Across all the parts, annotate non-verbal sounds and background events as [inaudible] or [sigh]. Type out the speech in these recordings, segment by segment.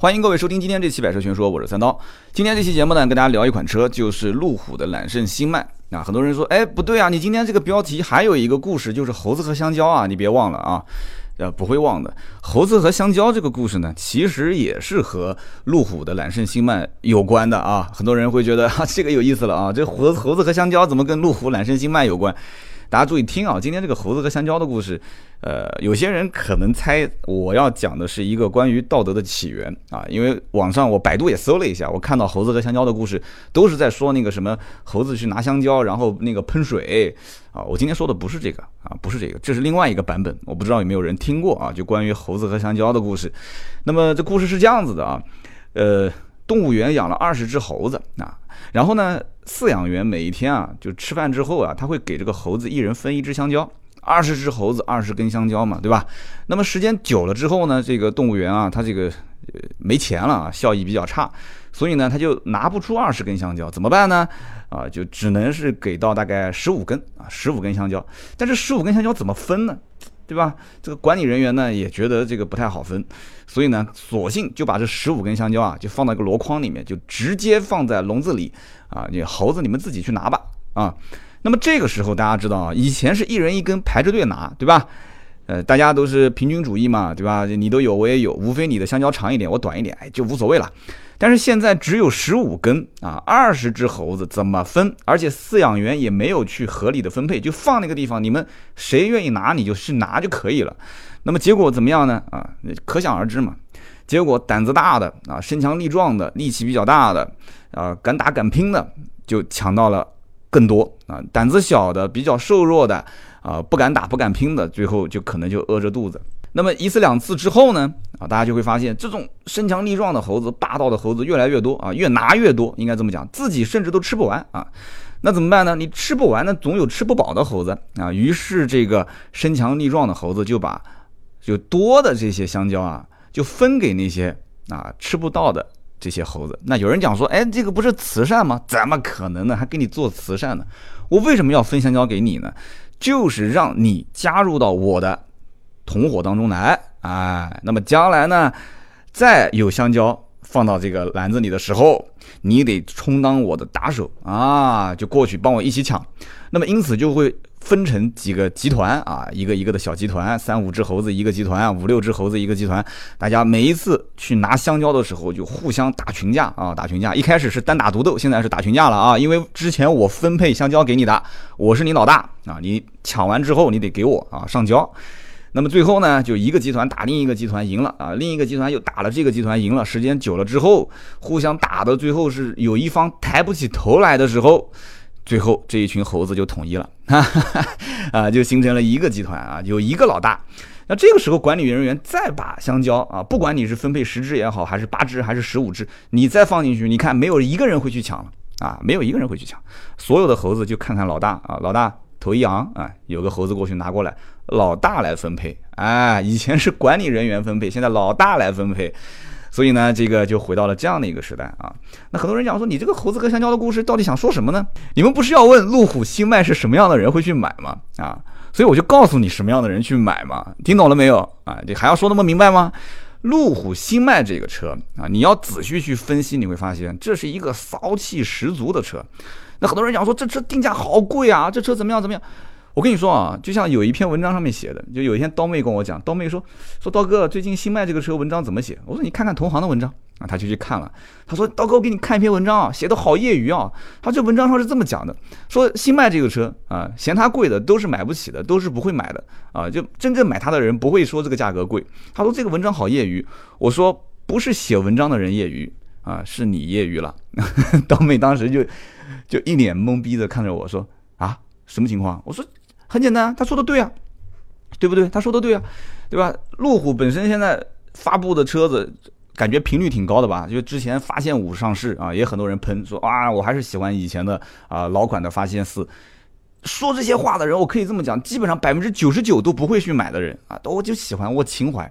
欢迎各位收听今天这期百车全说，我是三刀。今天这期节目呢，跟大家聊一款车，就是路虎的揽胜星脉。那，很多人说，哎，不对啊，你今天这个标题还有一个故事，就是猴子和香蕉啊，你别忘了啊。呃，不会忘的。猴子和香蕉这个故事呢，其实也是和路虎的揽胜星脉有关的啊。很多人会觉得，哈，这个有意思了啊，这猴猴子和香蕉怎么跟路虎揽胜星脉有关？大家注意听啊，今天这个猴子和香蕉的故事，呃，有些人可能猜我要讲的是一个关于道德的起源啊，因为网上我百度也搜了一下，我看到猴子和香蕉的故事都是在说那个什么猴子去拿香蕉，然后那个喷水啊，我今天说的不是这个啊，不是这个，这是另外一个版本，我不知道有没有人听过啊，就关于猴子和香蕉的故事。那么这故事是这样子的啊，呃，动物园养了二十只猴子啊。然后呢，饲养员每一天啊，就吃饭之后啊，他会给这个猴子一人分一只香蕉，二十只猴子二十根香蕉嘛，对吧？那么时间久了之后呢，这个动物园啊，它这个没钱了啊，效益比较差，所以呢，他就拿不出二十根香蕉，怎么办呢？啊，就只能是给到大概十五根啊，十五根香蕉。但是十五根香蕉怎么分呢？对吧？这个管理人员呢也觉得这个不太好分，所以呢，索性就把这十五根香蕉啊，就放到一个箩筐里面，就直接放在笼子里啊。你猴子你们自己去拿吧啊。那么这个时候大家知道啊，以前是一人一根排着队拿，对吧？呃，大家都是平均主义嘛，对吧？你都有我也有，无非你的香蕉长一点，我短一点，哎，就无所谓了。但是现在只有十五根啊，二十只猴子怎么分？而且饲养员也没有去合理的分配，就放那个地方，你们谁愿意拿你就去拿就可以了。那么结果怎么样呢？啊，可想而知嘛。结果胆子大的啊，身强力壮的，力气比较大的啊，敢打敢拼的就抢到了更多啊。胆子小的、比较瘦弱的啊，不敢打不敢拼的，最后就可能就饿着肚子。那么一次两次之后呢，啊，大家就会发现这种身强力壮的猴子、霸道的猴子越来越多啊，越拿越多，应该这么讲，自己甚至都吃不完啊。那怎么办呢？你吃不完，那总有吃不饱的猴子啊。于是这个身强力壮的猴子就把就多的这些香蕉啊，就分给那些啊吃不到的这些猴子。那有人讲说，哎，这个不是慈善吗？怎么可能呢？还给你做慈善呢？我为什么要分香蕉给你呢？就是让你加入到我的。同伙当中来，哎，那么将来呢，再有香蕉放到这个篮子里的时候，你得充当我的打手啊，就过去帮我一起抢。那么因此就会分成几个集团啊，一个一个的小集团，三五只猴子一个集团，五六只猴子一个集团。大家每一次去拿香蕉的时候，就互相打群架啊，打群架。一开始是单打独斗，现在是打群架了啊，因为之前我分配香蕉给你的，我是你老大啊，你抢完之后你得给我啊上交。那么最后呢，就一个集团打另一个集团赢了啊，另一个集团又打了这个集团赢了。时间久了之后，互相打的最后是有一方抬不起头来的时候，最后这一群猴子就统一了，[laughs] 啊，就形成了一个集团啊，有一个老大。那这个时候管理人员再把香蕉啊，不管你是分配十只也好，还是八只还是十五只，你再放进去，你看没有一个人会去抢了啊，没有一个人会去抢，所有的猴子就看看老大啊，老大。头一昂啊，有个猴子过去拿过来，老大来分配。哎，以前是管理人员分配，现在老大来分配，所以呢，这个就回到了这样的一个时代啊。那很多人讲说，你这个猴子和香蕉的故事到底想说什么呢？你们不是要问路虎新迈是什么样的人会去买吗？啊，所以我就告诉你什么样的人去买嘛。听懂了没有？啊，你还要说那么明白吗？路虎新迈这个车啊，你要仔细去分析，你会发现这是一个骚气十足的车。那很多人讲说这车定价好贵啊，这车怎么样怎么样？我跟你说啊，就像有一篇文章上面写的，就有一天刀妹跟我讲，刀妹说说刀哥最近新卖这个车文章怎么写？我说你看看同行的文章啊，他就去看了，他说刀哥我给你看一篇文章啊，写的好业余啊，他这文章上是这么讲的，说新卖这个车啊，嫌它贵的都是买不起的，都是不会买的啊，就真正买它的人不会说这个价格贵。他说这个文章好业余，我说不是写文章的人业余啊，是你业余了。[laughs] 刀妹当时就。就一脸懵逼的看着我说：“啊，什么情况？”我说：“很简单啊，他说的对啊，对不对？他说的对啊，对吧？路虎本身现在发布的车子，感觉频率挺高的吧？就之前发现五上市啊，也很多人喷说啊，我还是喜欢以前的啊老款的发现四。说这些话的人，我可以这么讲，基本上百分之九十九都不会去买的人啊，都我就喜欢我情怀。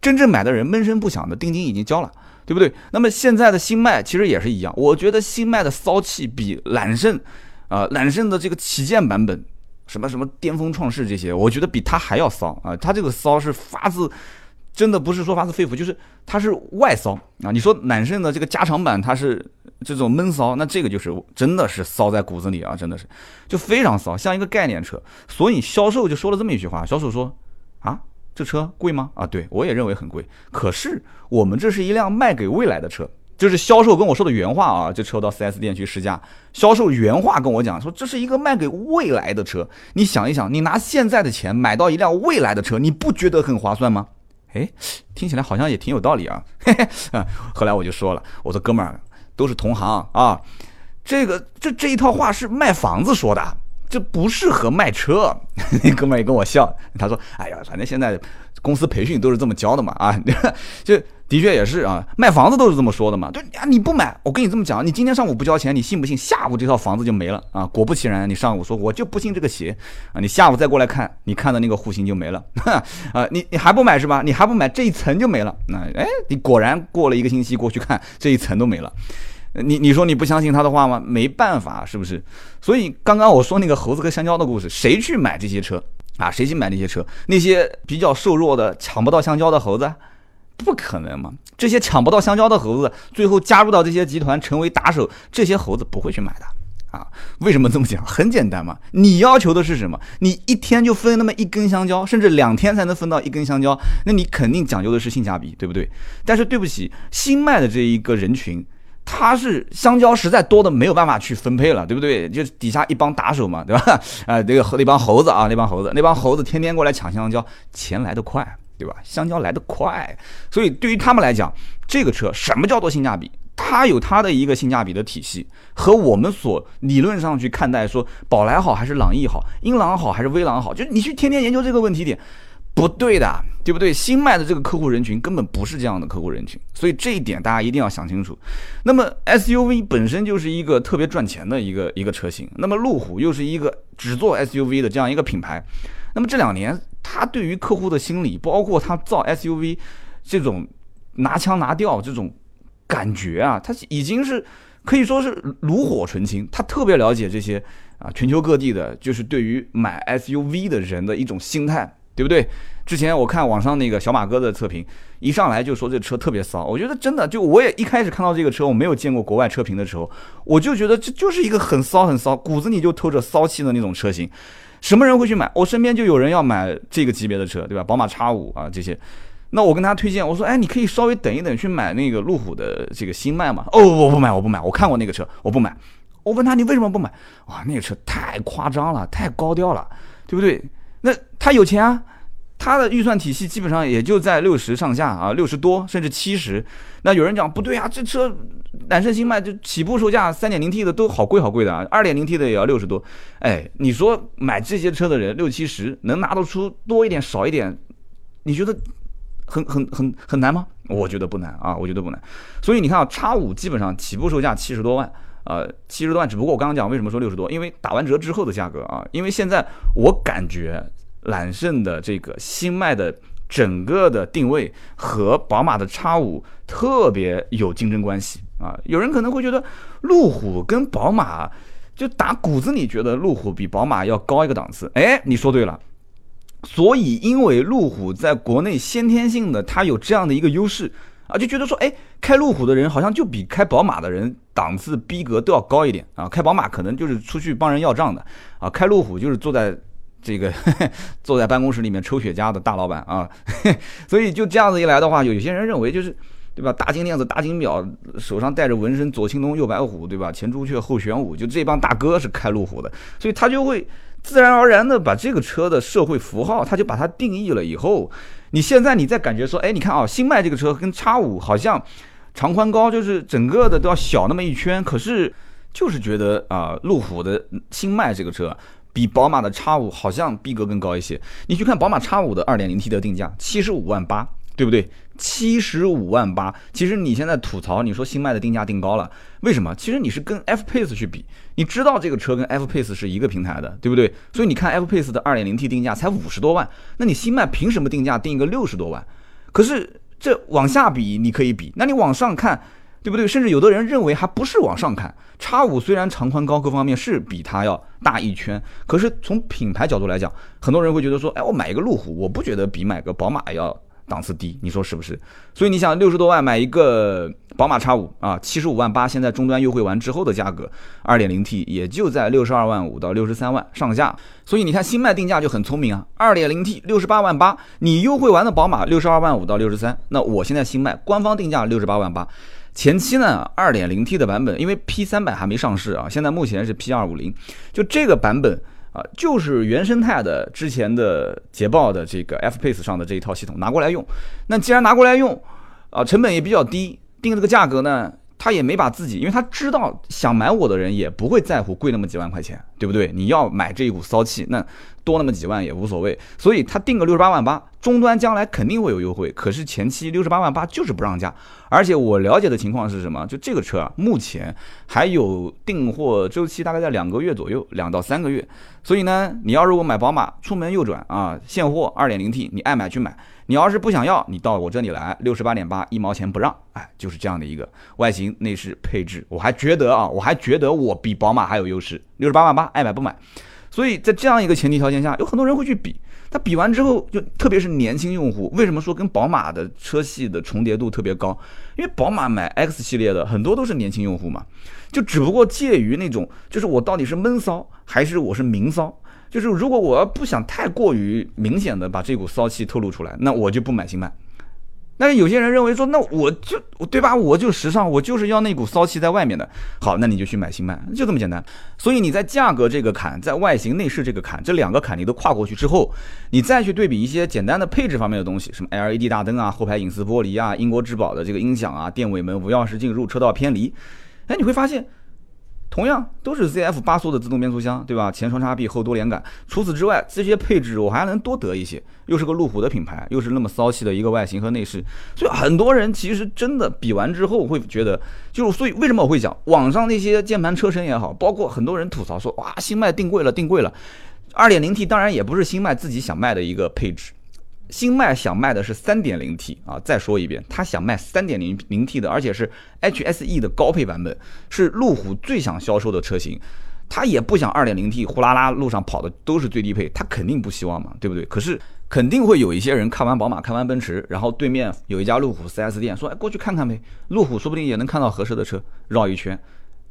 真正买的人闷声不响的定金已经交了。”对不对？那么现在的新迈其实也是一样，我觉得新迈的骚气比揽胜，啊，揽胜的这个旗舰版本，什么什么巅峰创世这些，我觉得比它还要骚啊！它这个骚是发自真的不是说发自肺腑，就是它是外骚啊。你说揽胜的这个加长版它是这种闷骚，那这个就是真的是骚在骨子里啊，真的是就非常骚，像一个概念车。所以销售就说了这么一句话，销售说啊，这车贵吗？啊，对我也认为很贵，可是我们这是一辆卖给未来的车。就是销售跟我说的原话啊，这车到 4S 店去试驾，销售原话跟我讲说，这是一个卖给未来的车。你想一想，你拿现在的钱买到一辆未来的车，你不觉得很划算吗？哎，听起来好像也挺有道理啊。嘿嘿，后来我就说了，我说哥们儿都是同行啊，这个这这一套话是卖房子说的，这不适合卖车。那 [laughs] 哥们儿也跟我笑，他说，哎呀，反正现在公司培训都是这么教的嘛啊，[laughs] 就。的确也是啊，卖房子都是这么说的嘛。对啊，你不买，我跟你这么讲，你今天上午不交钱，你信不信下午这套房子就没了啊？果不其然，你上午说我就不信这个邪啊，你下午再过来看，你看的那个户型就没了 [laughs] 啊。你你还不买是吧？你还不买，这一层就没了。那哎，你果然过了一个星期过去看，这一层都没了。你你说你不相信他的话吗？没办法，是不是？所以刚刚我说那个猴子和香蕉的故事，谁去买这些车啊？谁去买那些车？那些比较瘦弱的抢不到香蕉的猴子。不可能嘛！这些抢不到香蕉的猴子，最后加入到这些集团成为打手，这些猴子不会去买的啊！为什么这么讲？很简单嘛，你要求的是什么？你一天就分那么一根香蕉，甚至两天才能分到一根香蕉，那你肯定讲究的是性价比，对不对？但是对不起，新卖的这一个人群，他是香蕉实在多的没有办法去分配了，对不对？就底下一帮打手嘛，对吧？啊，这个那帮猴子啊，那帮猴子，那帮猴子天天过来抢香蕉，钱来得快。对吧？香蕉来得快，所以对于他们来讲，这个车什么叫做性价比？它有它的一个性价比的体系，和我们所理论上去看待说宝来好还是朗逸好，英朗好还是威朗好，就你去天天研究这个问题点，不对的，对不对？新卖的这个客户人群根本不是这样的客户人群，所以这一点大家一定要想清楚。那么 SUV 本身就是一个特别赚钱的一个一个车型，那么路虎又是一个只做 SUV 的这样一个品牌，那么这两年。他对于客户的心理，包括他造 SUV 这种拿腔拿调这种感觉啊，他已经是可以说是炉火纯青。他特别了解这些啊，全球各地的，就是对于买 SUV 的人的一种心态，对不对？之前我看网上那个小马哥的测评，一上来就说这车特别骚，我觉得真的，就我也一开始看到这个车，我没有见过国外车评的时候，我就觉得这就是一个很骚很骚，骨子里就透着骚气的那种车型。什么人会去买？我身边就有人要买这个级别的车，对吧？宝马 X 五啊这些，那我跟他推荐，我说，哎，你可以稍微等一等，去买那个路虎的这个新迈嘛。哦，我不买，我不买，我看过那个车，我不买。我问他，你为什么不买？哇，那个车太夸张了，太高调了，对不对？那他有钱啊。它的预算体系基本上也就在六十上下啊，六十多甚至七十。那有人讲不对啊，这车揽胜新迈就起步售价三点零 T 的都好贵好贵的啊，二点零 T 的也要六十多。哎，你说买这些车的人六七十能拿得出多一点少一点？你觉得很很很很难吗？我觉得不难啊，我觉得不难。所以你看啊，叉五基本上起步售价七十多万，呃，七十多万。只不过我刚刚讲为什么说六十多，因为打完折之后的价格啊，因为现在我感觉。揽胜的这个新迈的整个的定位和宝马的 X 五特别有竞争关系啊！有人可能会觉得路虎跟宝马就打骨子里觉得路虎比宝马要高一个档次。哎，你说对了。所以因为路虎在国内先天性的它有这样的一个优势啊，就觉得说，哎，开路虎的人好像就比开宝马的人档次逼格都要高一点啊。开宝马可能就是出去帮人要账的啊，开路虎就是坐在。这个 [laughs] 坐在办公室里面抽雪茄的大老板啊，[laughs] 所以就这样子一来的话，有些人认为就是，对吧？大金链子、大金表，手上戴着纹身，左青龙右白虎，对吧？前朱雀后玄武，就这帮大哥是开路虎的，所以他就会自然而然的把这个车的社会符号，他就把它定义了以后，你现在你再感觉说，哎，你看啊，新迈这个车跟叉五好像长宽高就是整个的都要小那么一圈，可是就是觉得啊，路虎的新迈这个车。比宝马的 X 五好像逼格更高一些。你去看宝马 X 五的 2.0T 的定价七十五万八，对不对？七十五万八。其实你现在吐槽，你说新迈的定价定高了，为什么？其实你是跟 F Pace 去比，你知道这个车跟 F Pace 是一个平台的，对不对？所以你看 F Pace 的 2.0T 定价才五十多万，那你新迈凭什么定价定一个六十多万？可是这往下比你可以比，那你往上看。对不对？甚至有的人认为还不是往上看，叉五虽然长宽高各方面是比它要大一圈，可是从品牌角度来讲，很多人会觉得说，哎，我买一个路虎，我不觉得比买个宝马要档次低，你说是不是？所以你想六十多万买一个宝马叉五啊，七十五万八，现在终端优惠完之后的价格，二点零 T 也就在六十二万五到六十三万上下。所以你看新迈定价就很聪明啊，二点零 T 六十八万八，你优惠完的宝马六十二万五到六十三，那我现在新迈官方定价六十八万八。前期呢，二点零 T 的版本，因为 P 三百还没上市啊，现在目前是 P 二五零，就这个版本啊，就是原生态的之前的捷豹的这个 F Pace 上的这一套系统拿过来用。那既然拿过来用，啊，成本也比较低，定这个价格呢，他也没把自己，因为他知道想买我的人也不会在乎贵那么几万块钱，对不对？你要买这一股骚气，那。多那么几万也无所谓，所以他定个六十八万八，终端将来肯定会有优惠。可是前期六十八万八就是不让价，而且我了解的情况是什么？就这个车啊，目前还有订货周期，大概在两个月左右，两到三个月。所以呢，你要如果买宝马，出门右转啊，现货二点零 T，你爱买去买。你要是不想要，你到我这里来，六十八点八，一毛钱不让。哎，就是这样的一个外形、内饰、配置，我还觉得啊，我还觉得我比宝马还有优势。六十八万八，爱买不买。所以在这样一个前提条件下，有很多人会去比。他比完之后，就特别是年轻用户，为什么说跟宝马的车系的重叠度特别高？因为宝马买 X 系列的很多都是年轻用户嘛，就只不过介于那种，就是我到底是闷骚还是我是明骚？就是如果我要不想太过于明显的把这股骚气透露出来，那我就不买新迈。但是有些人认为说，那我就对吧？我就时尚，我就是要那股骚气在外面的。好，那你就去买新迈，就这么简单。所以你在价格这个坎，在外形内饰这个坎，这两个坎你都跨过去之后，你再去对比一些简单的配置方面的东西，什么 LED 大灯啊、后排隐私玻璃啊、英国质保的这个音响啊、电尾门、无钥匙进入、车道偏离，哎，你会发现。同样都是 ZF 八速的自动变速箱，对吧？前双叉臂，后多连杆。除此之外，这些配置我还能多得一些。又是个路虎的品牌，又是那么骚气的一个外形和内饰，所以很多人其实真的比完之后会觉得，就所以为什么我会讲，网上那些键盘车身也好，包括很多人吐槽说，哇，新迈定贵了，定贵了。二点零 T 当然也不是新迈自己想卖的一个配置。新迈想卖的是三点零 T 啊，再说一遍，他想卖三点零零 T 的，而且是 HSE 的高配版本，是路虎最想销售的车型。他也不想二点零 T 呼啦啦路上跑的都是最低配，他肯定不希望嘛，对不对？可是肯定会有一些人看完宝马，看完奔驰，然后对面有一家路虎 4S 店，说哎过去看看呗，路虎说不定也能看到合适的车，绕一圈，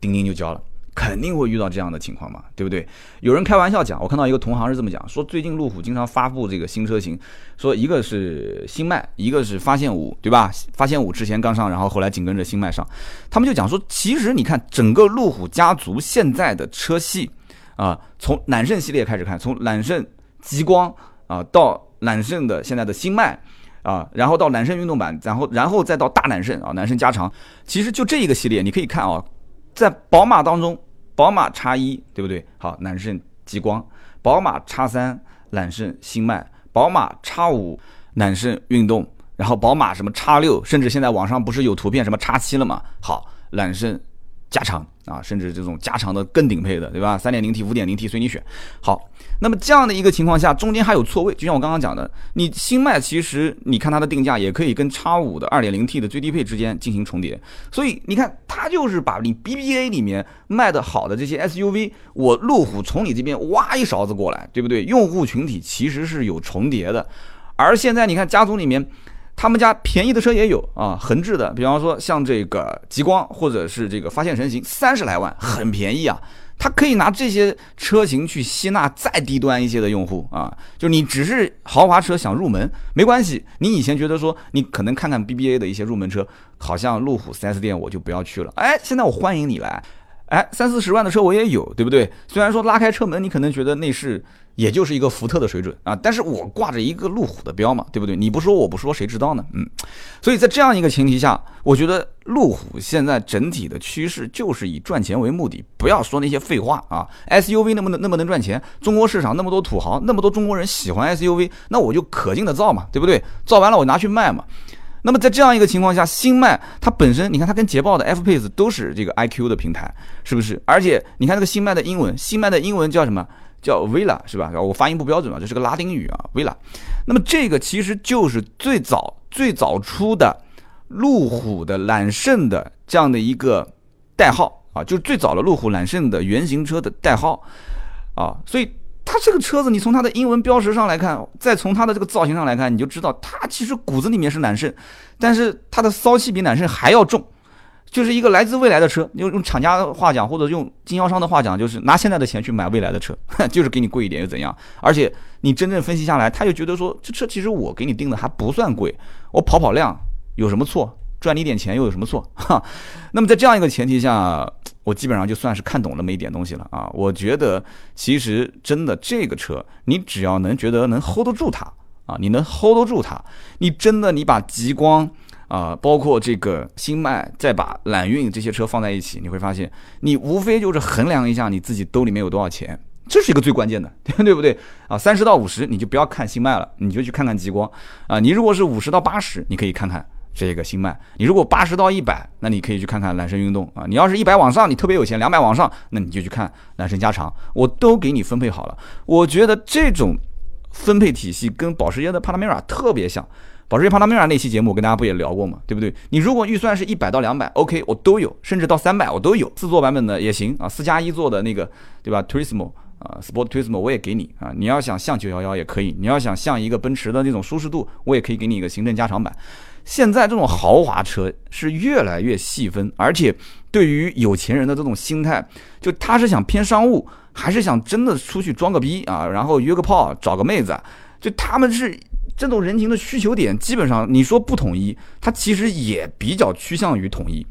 钉钉就交了。肯定会遇到这样的情况嘛，对不对？有人开玩笑讲，我看到一个同行是这么讲，说最近路虎经常发布这个新车型，说一个是新迈，一个是发现五，对吧？发现五之前刚上，然后后来紧跟着新迈上，他们就讲说，其实你看整个路虎家族现在的车系啊，从揽胜系列开始看，从揽胜极光啊到揽胜的现在的新迈啊，然后到揽胜运动版，然后然后再到大揽胜啊，揽胜加长，其实就这一个系列，你可以看啊，在宝马当中。宝马叉一对不对？好，揽胜极光；宝马叉三，揽胜星脉；宝马叉五，揽胜运动；然后宝马什么叉六，甚至现在网上不是有图片什么叉七了吗？好，揽胜加长。啊，甚至这种加长的更顶配的，对吧？三点零 T、五点零 T 随你选。好，那么这样的一个情况下，中间还有错位，就像我刚刚讲的，你新迈其实你看它的定价也可以跟叉五的二点零 T 的最低配之间进行重叠，所以你看它就是把你 BBA 里面卖的好的这些 SUV，我路虎从你这边挖一勺子过来，对不对？用户群体其实是有重叠的，而现在你看家族里面。他们家便宜的车也有啊，横置的，比方说像这个极光或者是这个发现神行，三十来万，很便宜啊。它可以拿这些车型去吸纳再低端一些的用户啊，就你只是豪华车想入门没关系。你以前觉得说你可能看看 BBA 的一些入门车，好像路虎 4S 店我就不要去了，哎，现在我欢迎你来。哎，三四十万的车我也有，对不对？虽然说拉开车门，你可能觉得内饰也就是一个福特的水准啊，但是我挂着一个路虎的标嘛，对不对？你不说我不说，谁知道呢？嗯，所以在这样一个前提下，我觉得路虎现在整体的趋势就是以赚钱为目的，不要说那些废话啊。SUV 那么能那么能赚钱？中国市场那么多土豪，那么多中国人喜欢 SUV，那我就可劲的造嘛，对不对？造完了我拿去卖嘛。那么在这样一个情况下，新迈它本身，你看它跟捷豹的 F Pace 都是这个 iQ 的平台，是不是？而且你看这个新迈的英文，新迈的英文叫什么？叫 Villa 是吧？我发音不标准嘛，这是个拉丁语啊，Villa。那么这个其实就是最早最早出的路虎的揽胜的这样的一个代号啊，就是最早的路虎揽胜的原型车的代号啊，所以它它这个车子，你从它的英文标识上来看，再从它的这个造型上来看，你就知道它其实骨子里面是揽胜，但是它的骚气比揽胜还要重，就是一个来自未来的车。用用厂家的话讲，或者用经销商的话讲，就是拿现在的钱去买未来的车，[laughs] 就是给你贵一点又怎样？而且你真正分析下来，他又觉得说，这车其实我给你定的还不算贵，我跑跑量有什么错？赚你一点钱又有什么错？哈，[laughs] 那么在这样一个前提下，我基本上就算是看懂那么一点东西了啊。我觉得其实真的这个车，你只要能觉得能 hold 得住它啊，你能 hold 得住它，你真的你把极光啊，包括这个新迈，再把揽运这些车放在一起，你会发现，你无非就是衡量一下你自己兜里面有多少钱，这是一个最关键的，[laughs] 对不对啊？三十到五十你就不要看新迈了，你就去看看极光啊。你如果是五十到八十，你可以看看。这个新迈，你如果八十到一百，那你可以去看看揽胜运动啊。你要是一百往上，你特别有钱，两百往上，那你就去看揽胜加长，我都给你分配好了。我觉得这种分配体系跟保时捷的帕拉梅拉特别像。保时捷帕拉梅拉那期节目我跟大家不也聊过吗？对不对？你如果预算是一百到两百，OK，我都有，甚至到三百我都有，四座版本的也行啊，四加一座的那个，对吧？Turismo 啊，Sport Turismo 我也给你啊。你要想像九幺幺也可以，你要想像一个奔驰的那种舒适度，我也可以给你一个行政加长版。现在这种豪华车是越来越细分，而且对于有钱人的这种心态，就他是想偏商务，还是想真的出去装个逼啊，然后约个炮找个妹子，就他们是这种人情的需求点，基本上你说不统一，它其实也比较趋向于统一，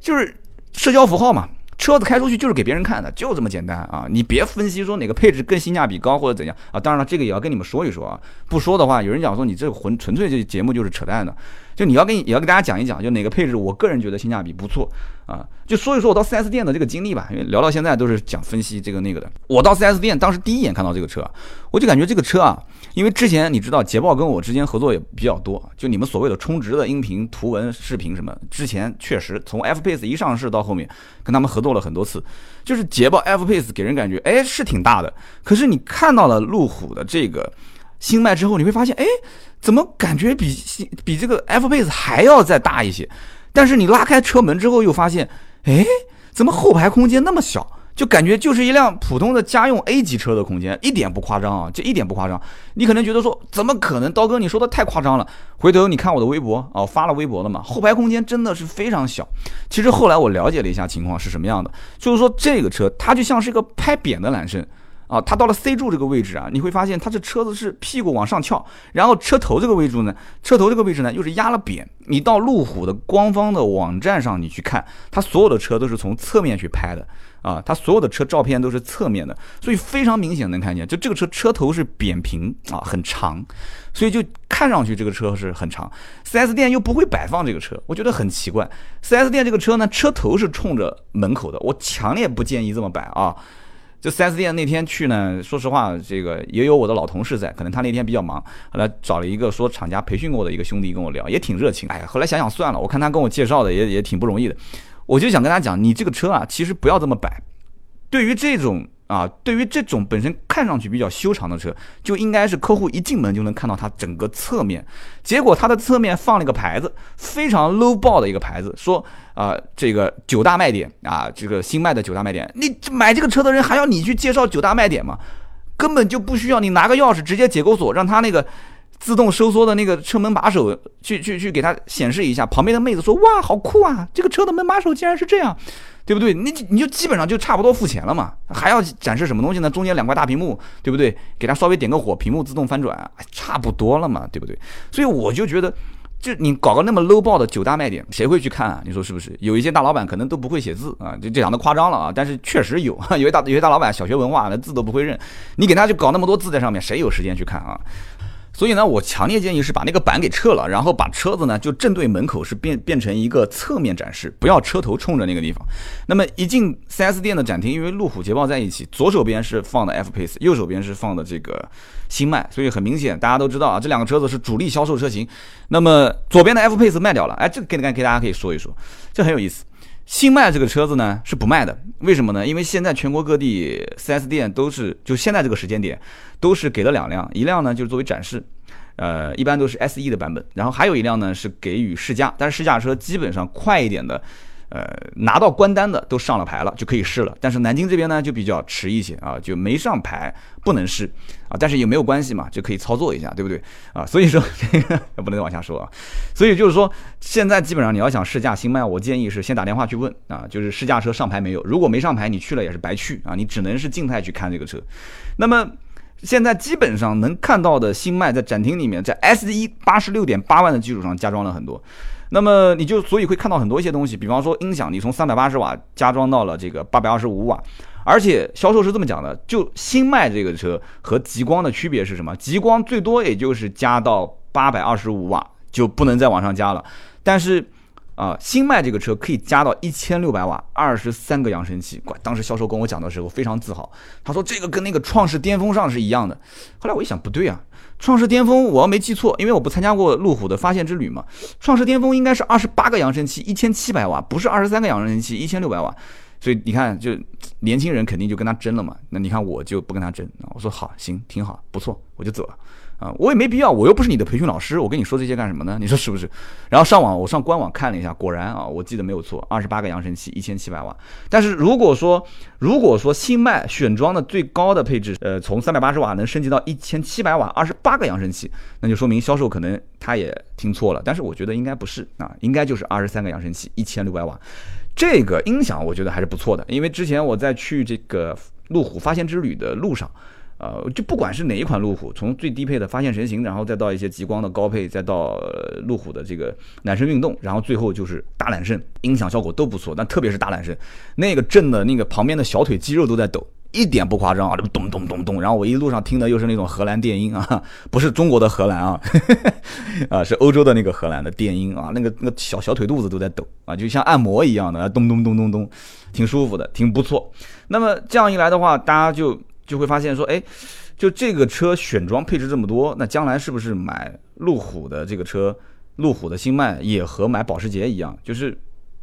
就是社交符号嘛。车子开出去就是给别人看的，就这么简单啊！你别分析说哪个配置更性价比高或者怎样啊！当然了，这个也要跟你们说一说啊。不说的话，有人讲说你这个纯纯粹这节目就是扯淡的。就你要跟也要跟大家讲一讲，就哪个配置，我个人觉得性价比不错啊。就说一说我到 4S 店的这个经历吧，因为聊到现在都是讲分析这个那个的。我到 4S 店当时第一眼看到这个车，我就感觉这个车啊，因为之前你知道捷豹跟我之间合作也比较多，就你们所谓的充值的音频、图文、视频什么，之前确实从 F Pace 一上市到后面跟他们合作了很多次，就是捷豹 F Pace 给人感觉哎是挺大的，可是你看到了路虎的这个。新迈之后你会发现，哎，怎么感觉比比这个 F Pace 还要再大一些？但是你拉开车门之后又发现，哎，怎么后排空间那么小？就感觉就是一辆普通的家用 A 级车的空间，一点不夸张啊，这一点不夸张。你可能觉得说，怎么可能？刀哥你说的太夸张了。回头你看我的微博啊，发了微博了嘛，后排空间真的是非常小。其实后来我了解了一下情况是什么样的，就是说这个车它就像是一个拍扁的揽胜。啊，它到了 C 柱这个位置啊，你会发现它这车子是屁股往上翘，然后车头这个位置呢，车头这个位置呢又是压了扁。你到路虎的官方的网站上，你去看，它所有的车都是从侧面去拍的啊，它所有的车照片都是侧面的，所以非常明显能看见，就这个车车头是扁平啊，很长，所以就看上去这个车是很长。4S 店又不会摆放这个车，我觉得很奇怪。4S 店这个车呢，车头是冲着门口的，我强烈不建议这么摆啊。就 4S 店那天去呢，说实话，这个也有我的老同事在，可能他那天比较忙，后来找了一个说厂家培训过的一个兄弟跟我聊，也挺热情。哎呀，后来想想算了，我看他跟我介绍的也也挺不容易的，我就想跟他讲，你这个车啊，其实不要这么摆，对于这种。啊，对于这种本身看上去比较修长的车，就应该是客户一进门就能看到它整个侧面。结果它的侧面放了一个牌子，非常 low 爆的一个牌子，说啊，这个九大卖点啊，这个新卖的九大卖点，你买这个车的人还要你去介绍九大卖点吗？根本就不需要，你拿个钥匙直接解勾锁，让他那个自动收缩的那个车门把手去去去给他显示一下。旁边的妹子说：“哇，好酷啊，这个车的门把手竟然是这样。”对不对？你你就基本上就差不多付钱了嘛，还要展示什么东西呢？中间两块大屏幕，对不对？给它稍微点个火，屏幕自动翻转，差不多了嘛，对不对？所以我就觉得，就你搞个那么 low 爆的九大卖点，谁会去看啊？你说是不是？有一些大老板可能都不会写字啊，就讲的夸张了啊，但是确实有，[laughs] 有些大有些大老板小学文化，那字都不会认，你给他就搞那么多字在上面，谁有时间去看啊？所以呢，我强烈建议是把那个板给撤了，然后把车子呢就正对门口，是变变成一个侧面展示，不要车头冲着那个地方。那么一进 4S 店的展厅，因为路虎捷豹在一起，左手边是放的 F Pace，右手边是放的这个新迈，所以很明显，大家都知道啊，这两个车子是主力销售车型。那么左边的 F Pace 卖掉了，哎，这个给给给大家可以说一说，这很有意思。新迈这个车子呢是不卖的，为什么呢？因为现在全国各地 4S 店都是就现在这个时间点都是给了两辆，一辆呢就是作为展示，呃，一般都是 SE 的版本，然后还有一辆呢是给予试驾，但是试驾车基本上快一点的呃，拿到关单的都上了牌了，就可以试了。但是南京这边呢就比较迟一些啊，就没上牌，不能试啊。但是也没有关系嘛，就可以操作一下，对不对啊？所以说这个不能往下说啊。所以就是说，现在基本上你要想试驾新迈，我建议是先打电话去问啊，就是试驾车上牌没有？如果没上牌，你去了也是白去啊，你只能是静态去看这个车。那么现在基本上能看到的新迈在展厅里面，在 S 一八十六点八万的基础上加装了很多。那么你就所以会看到很多一些东西，比方说音响，你从三百八十瓦加装到了这个八百二十五瓦，而且销售是这么讲的，就新迈这个车和极光的区别是什么？极光最多也就是加到八百二十五瓦，就不能再往上加了。但是啊，新迈这个车可以加到一千六百瓦，二十三个扬声器。当时销售跟我讲的时候非常自豪，他说这个跟那个创世巅峰上是一样的。后来我一想，不对啊。创世巅峰，我要没记错，因为我不参加过路虎的发现之旅嘛。创世巅峰应该是二十八个扬声器，一千七百瓦，不是二十三个扬声器，一千六百瓦。所以你看，就年轻人肯定就跟他争了嘛。那你看我就不跟他争。我说好，行，挺好，不错，我就走了。啊，我也没必要，我又不是你的培训老师，我跟你说这些干什么呢？你说是不是？然后上网，我上官网看了一下，果然啊，我记得没有错，二十八个扬声器，一千七百瓦。但是如果说，如果说新迈选装的最高的配置，呃，从三百八十瓦能升级到一千七百瓦，二十八个扬声器，那就说明销售可能他也听错了。但是我觉得应该不是啊，应该就是二十三个扬声器，一千六百瓦。这个音响我觉得还是不错的，因为之前我在去这个路虎发现之旅的路上。呃，就不管是哪一款路虎，从最低配的发现神行，然后再到一些极光的高配，再到路虎的这个揽胜运动，然后最后就是大揽胜，音响效果都不错。但特别是大揽胜，那个震的那个旁边的小腿肌肉都在抖，一点不夸张啊，咚咚咚咚。然后我一路上听的又是那种荷兰电音啊，[laughs] 不是中国的荷兰啊，[laughs] 啊是欧洲的那个荷兰的电音啊，那个那个小小腿肚子都在抖啊，就像按摩一样的，咚咚咚咚咚，挺舒服的，挺不错。那么这样一来的话，大家就。就会发现说，哎，就这个车选装配置这么多，那将来是不是买路虎的这个车，路虎的新迈也和买保时捷一样，就是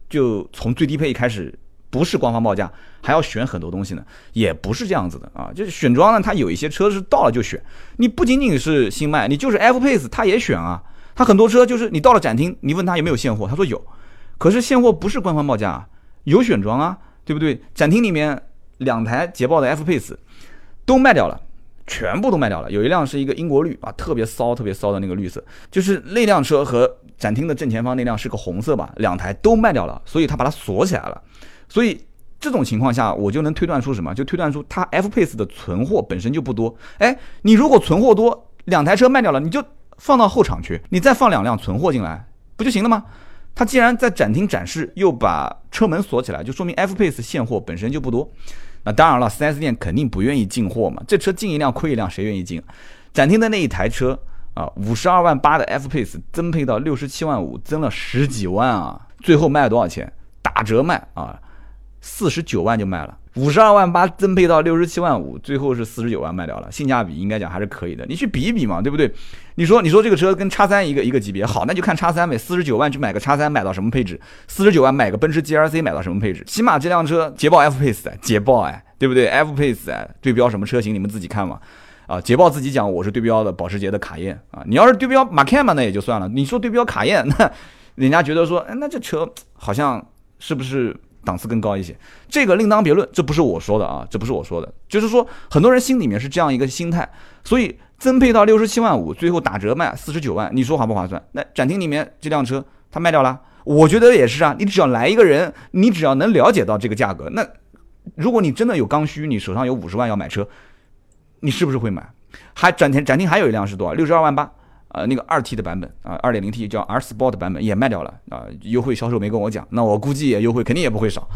就从最低配开始，不是官方报价，还要选很多东西呢？也不是这样子的啊，就是选装呢，它有一些车是到了就选，你不仅仅是新迈，你就是 F Pace，它也选啊，它很多车就是你到了展厅，你问他有没有现货，他说有，可是现货不是官方报价啊，有选装啊，对不对？展厅里面两台捷豹的 F Pace。都卖掉了，全部都卖掉了。有一辆是一个英国绿啊，特别骚、特别骚的那个绿色，就是那辆车和展厅的正前方那辆是个红色吧，两台都卖掉了，所以他把它锁起来了。所以这种情况下，我就能推断出什么？就推断出它 F Pace 的存货本身就不多。哎，你如果存货多，两台车卖掉了，你就放到后场去，你再放两辆存货进来，不就行了吗？他既然在展厅展示，又把车门锁起来，就说明 F Pace 现货本身就不多。那当然了，4S 店肯定不愿意进货嘛。这车进一辆亏一辆，谁愿意进？展厅的那一台车啊，五十二万八的 F Pace 增配到六十七万五，增了十几万啊！最后卖了多少钱？打折卖啊，四十九万就卖了。五十二万八增配到六十七万五，最后是四十九万卖掉了，性价比应该讲还是可以的。你去比一比嘛，对不对？你说你说这个车跟叉三一个一个级别，好，那就看叉三呗。四十九万去买个叉三，买到什么配置？四十九万买个奔驰 G R C，买到什么配置？起码这辆车捷豹 F Pace，捷豹哎，对不对？F Pace 哎，对标什么车型？你们自己看嘛。啊，捷豹自己讲我是对标的保时捷的卡宴啊。你要是对标马 can 嘛，那也就算了。你说对标卡宴，那人家觉得说，哎，那这车好像是不是？档次更高一些，这个另当别论，这不是我说的啊，这不是我说的，就是说很多人心里面是这样一个心态，所以增配到六十七万五，最后打折卖四十九万，你说划不划算？那展厅里面这辆车他卖掉了，我觉得也是啊，你只要来一个人，你只要能了解到这个价格，那如果你真的有刚需，你手上有五十万要买车，你是不是会买？还展厅展厅还有一辆是多少？六十二万八。呃，那个二 T 的版本啊，二点零 T 叫 R Sport 版本也卖掉了啊，优惠销售没跟我讲，那我估计也优惠肯定也不会少。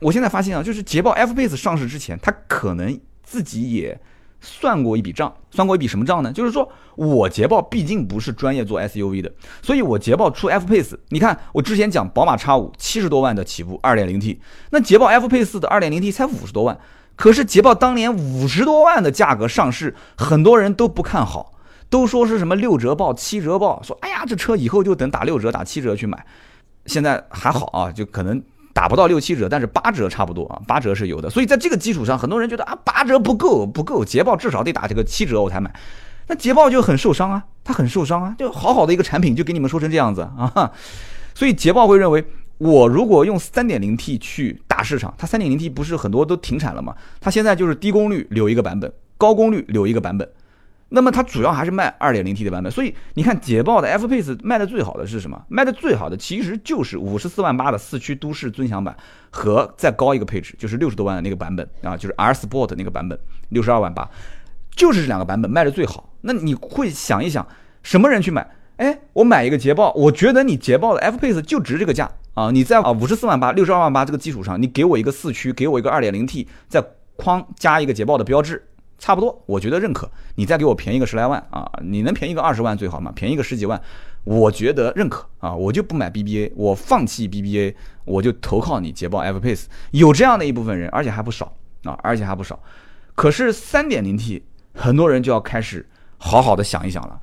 我现在发现啊，就是捷豹 F Pace 上市之前，他可能自己也算过一笔账，算过一笔什么账呢？就是说我捷豹毕竟不是专业做 SUV 的，所以我捷豹出 F Pace，你看我之前讲宝马 X 五七十多万的起步二点零 T，那捷豹 F Pace 的二点零 T 才五十多万，可是捷豹当年五十多万的价格上市，很多人都不看好。都说是什么六折报、七折报，说哎呀，这车以后就等打六折、打七折去买。现在还好啊，就可能打不到六七折，但是八折差不多啊，八折是有的。所以在这个基础上，很多人觉得啊，八折不够，不够，捷豹至少得打这个七折我才买。那捷豹就很受伤啊，它很受伤啊，就好好的一个产品就给你们说成这样子啊。[laughs] 所以捷豹会认为我如果用 3.0T 去打市场，它 3.0T 不是很多都停产了吗？它现在就是低功率留一个版本，高功率留一个版本。那么它主要还是卖 2.0T 的版本，所以你看捷豹的 F Pace 卖的最好的是什么？卖的最好的其实就是五十四万八的四驱都市尊享版和再高一个配置，就是六十多万的那个版本啊，就是 R Sport 那个版本，六十二万八，就是这两个版本卖的最好。那你会想一想，什么人去买？哎，我买一个捷豹，我觉得你捷豹的 F Pace 就值这个价啊！你在啊五十四万八、六十二万八这个基础上，你给我一个四驱，给我一个 2.0T，再框加一个捷豹的标志。差不多，我觉得认可。你再给我便宜个十来万啊，你能便宜个二十万最好嘛，便宜个十几万，我觉得认可啊，我就不买 BBA，我放弃 BBA，我就投靠你捷豹 F Pace。有这样的一部分人，而且还不少啊，而且还不少。可是三点零 T，很多人就要开始好好的想一想了。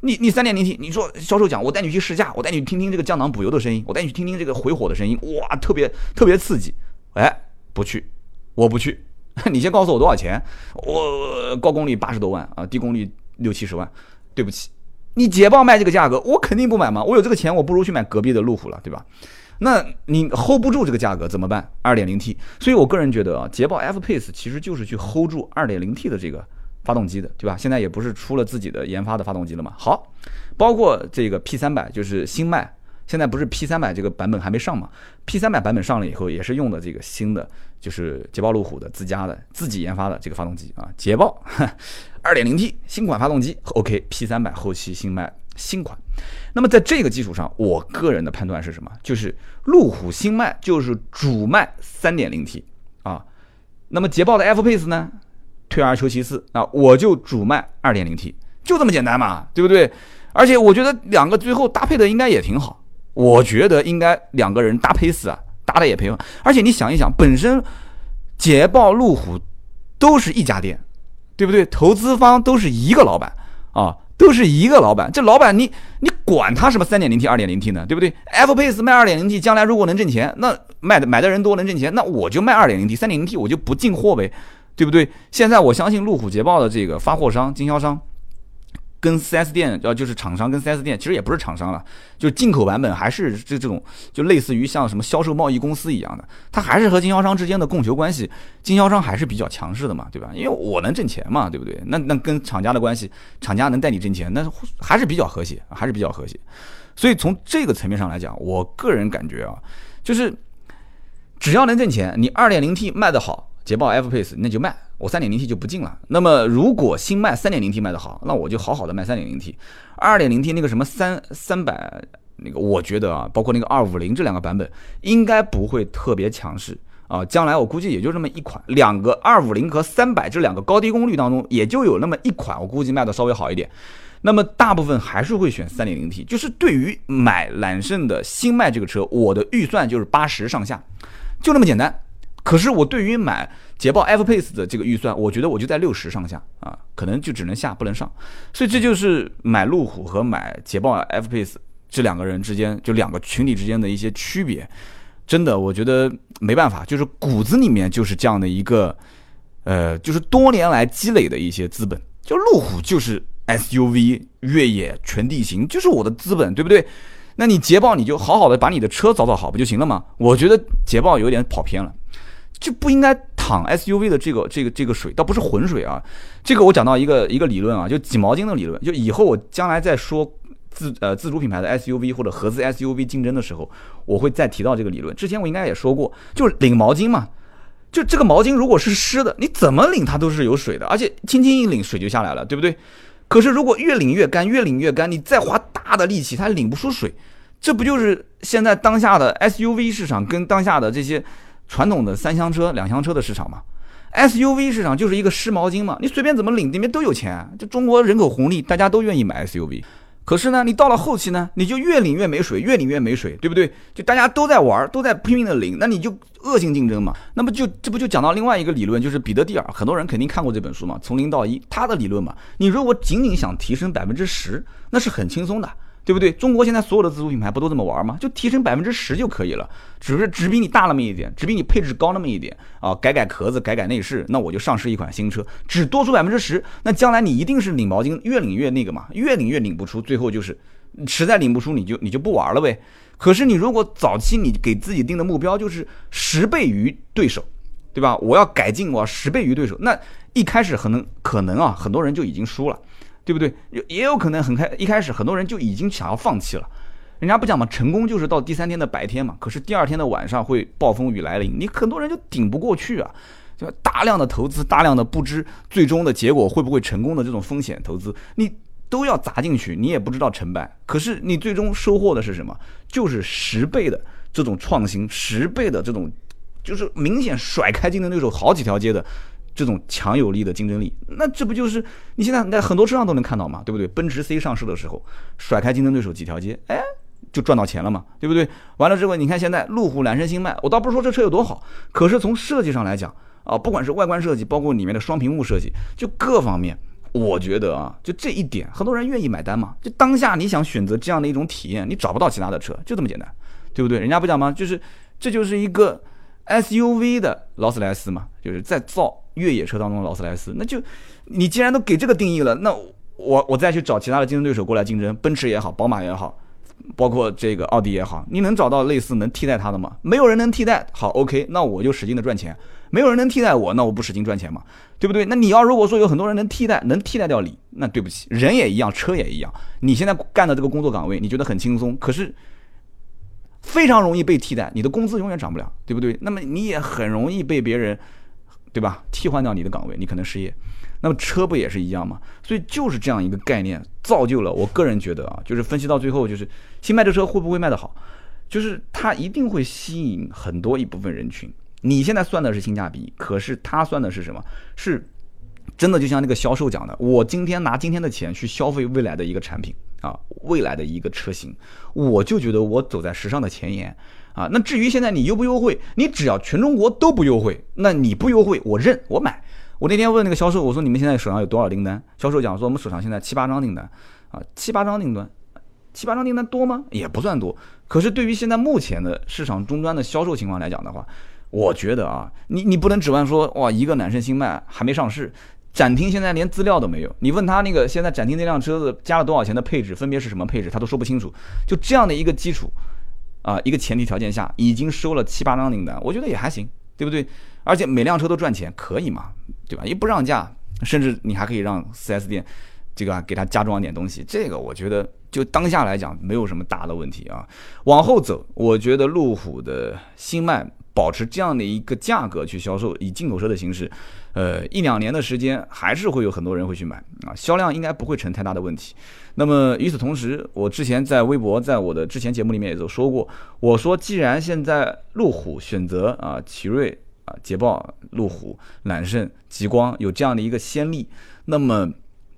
你你三点零 T，你说销售讲，我带你去试驾，我带你听听这个降档补油的声音，我带你去听听这个回火的声音，哇，特别特别刺激。哎，不去，我不去。[laughs] 你先告诉我多少钱？我高功率八十多万啊，低功率六七十万。对不起，你捷豹卖这个价格，我肯定不买嘛。我有这个钱，我不如去买隔壁的路虎了，对吧？那你 hold 不住这个价格怎么办？二点零 T。所以我个人觉得啊，捷豹 F Pace 其实就是去 hold 住二点零 T 的这个发动机的，对吧？现在也不是出了自己的研发的发动机了嘛。好，包括这个 P 三百，就是新迈。现在不是 P 三百这个版本还没上嘛？P 三百版本上了以后，也是用的这个新的，就是捷豹路虎的自家的自己研发的这个发动机啊，捷豹二点零 T 新款发动机。OK，P 三百后期新卖新款。那么在这个基础上，我个人的判断是什么？就是路虎新迈就是主卖三点零 T 啊。那么捷豹的 F Pace 呢？退而求其次啊，我就主卖二点零 T，就这么简单嘛，对不对？而且我觉得两个最后搭配的应该也挺好。我觉得应该两个人搭配死啊，搭的也配合。而且你想一想，本身捷豹、路虎都是一家店，对不对？投资方都是一个老板啊，都是一个老板。这老板你你管他什么三点零 T、二点零 T 呢？对不对？F Pace 卖二点零 T，将来如果能挣钱，那卖的买的人多能挣钱，那我就卖二点零 T、三点零 T，我就不进货呗，对不对？现在我相信路虎、捷豹的这个发货商、经销商。跟 4S 店，呃，就是厂商跟 4S 店，其实也不是厂商了，就进口版本还是这这种，就类似于像什么销售贸易公司一样的，它还是和经销商之间的供求关系，经销商还是比较强势的嘛，对吧？因为我能挣钱嘛，对不对？那那跟厂家的关系，厂家能带你挣钱，那还是比较和谐，还是比较和谐。所以从这个层面上来讲，我个人感觉啊，就是只要能挣钱，你 2.0T 卖得好。捷豹 F Pace 那就卖，我三点零 T 就不进了。那么如果新迈三点零 T 卖的好，那我就好好的卖三点零 T。二点零 T 那个什么三三百那个，我觉得啊，包括那个二五零这两个版本应该不会特别强势啊。将来我估计也就这么一款，两个二五零和三百这两个高低功率当中，也就有那么一款，我估计卖的稍微好一点。那么大部分还是会选三点零 T，就是对于买揽胜的新迈这个车，我的预算就是八十上下，就那么简单。可是我对于买捷豹 F Pace 的这个预算，我觉得我就在六十上下啊，可能就只能下不能上，所以这就是买路虎和买捷豹 F Pace 这两个人之间，就两个群体之间的一些区别。真的，我觉得没办法，就是骨子里面就是这样的一个，呃，就是多年来积累的一些资本。就路虎就是 SUV 越野全地形，就是我的资本，对不对？那你捷豹你就好好的把你的车造造好不就行了吗？我觉得捷豹有点跑偏了。就不应该淌 SUV 的这个这个这个水，倒不是浑水啊。这个我讲到一个一个理论啊，就挤毛巾的理论。就以后我将来在说自呃自主品牌的 SUV 或者合资 SUV 竞争的时候，我会再提到这个理论。之前我应该也说过，就是领毛巾嘛。就这个毛巾如果是湿的，你怎么领它都是有水的，而且轻轻一领水就下来了，对不对？可是如果越领越干，越领越干，你再花大的力气，它领不出水。这不就是现在当下的 SUV 市场跟当下的这些？传统的三厢车、两厢车的市场嘛，SUV 市场就是一个湿毛巾嘛，你随便怎么领，里面都有钱。就中国人口红利，大家都愿意买 SUV。可是呢，你到了后期呢，你就越领越没水，越领越没水，对不对？就大家都在玩，都在拼命的领，那你就恶性竞争嘛。那么就这不就讲到另外一个理论，就是彼得蒂尔，很多人肯定看过这本书嘛，从零到一，他的理论嘛。你如果仅仅想提升百分之十，那是很轻松的。对不对？中国现在所有的自主品牌不都这么玩吗？就提升百分之十就可以了，只是只比你大那么一点，只比你配置高那么一点啊，改改壳子，改改内饰，那我就上市一款新车，只多出百分之十，那将来你一定是领毛巾越领越那个嘛，越领越领不出，最后就是实在领不出，你就你就不玩了呗。可是你如果早期你给自己定的目标就是十倍于对手，对吧？我要改进，我要十倍于对手，那一开始可能可能啊，很多人就已经输了，对不对？也也有可能很开一开始很多人就已经想要放弃了。人家不讲嘛，成功就是到第三天的白天嘛。可是第二天的晚上会暴风雨来临，你很多人就顶不过去啊。就大量的投资，大量的不知最终的结果会不会成功的这种风险投资，你都要砸进去，你也不知道成败。可是你最终收获的是什么？就是十倍的这种创新，十倍的这种，就是明显甩开竞争对手好几条街的这种强有力的竞争力。那这不就是你现在在很多车上都能看到嘛，对不对？奔驰 C 上市的时候，甩开竞争对手几条街，哎。就赚到钱了嘛，对不对？完了之后，你看现在路虎揽胜星脉，我倒不是说这车有多好，可是从设计上来讲啊，不管是外观设计，包括里面的双屏幕设计，就各方面，我觉得啊，就这一点，很多人愿意买单嘛。就当下你想选择这样的一种体验，你找不到其他的车，就这么简单，对不对？人家不讲吗？就是这就是一个 SUV 的劳斯莱斯嘛，就是在造越野车当中的劳斯莱斯。那就你既然都给这个定义了，那我我再去找其他的竞争对手过来竞争，奔驰也好，宝马也好。包括这个奥迪也好，你能找到类似能替代它的吗？没有人能替代。好，OK，那我就使劲的赚钱。没有人能替代我，那我不使劲赚钱吗？对不对？那你要如果说有很多人能替代，能替代掉你，那对不起，人也一样，车也一样。你现在干的这个工作岗位，你觉得很轻松，可是非常容易被替代，你的工资永远涨不了，对不对？那么你也很容易被别人，对吧？替换掉你的岗位，你可能失业。那么车不也是一样吗？所以就是这样一个概念造就了，我个人觉得啊，就是分析到最后，就是新卖这车会不会卖得好，就是它一定会吸引很多一部分人群。你现在算的是性价比，可是他算的是什么？是真的就像那个销售讲的，我今天拿今天的钱去消费未来的一个产品啊，未来的一个车型，我就觉得我走在时尚的前沿啊。那至于现在你优不优惠，你只要全中国都不优惠，那你不优惠我认我买。我那天问那个销售，我说你们现在手上有多少订单？销售讲说我们手上现在七八张订单，啊，七八张订单，七八张订单多吗？也不算多。可是对于现在目前的市场终端的销售情况来讲的话，我觉得啊，你你不能指望说哇，一个揽胜新迈还没上市，展厅现在连资料都没有。你问他那个现在展厅那辆车子加了多少钱的配置，分别是什么配置，他都说不清楚。就这样的一个基础，啊，一个前提条件下，已经收了七八张订单，我觉得也还行，对不对？而且每辆车都赚钱，可以嘛？对吧？一不让价，甚至你还可以让 4S 店这个给他加装点东西。这个我觉得就当下来讲没有什么大的问题啊。往后走，我觉得路虎的新迈保持这样的一个价格去销售，以进口车的形式，呃，一两年的时间还是会有很多人会去买啊，销量应该不会成太大的问题。那么与此同时，我之前在微博，在我的之前节目里面也都说过，我说既然现在路虎选择啊奇瑞啊。捷豹、路虎、揽胜、极光有这样的一个先例，那么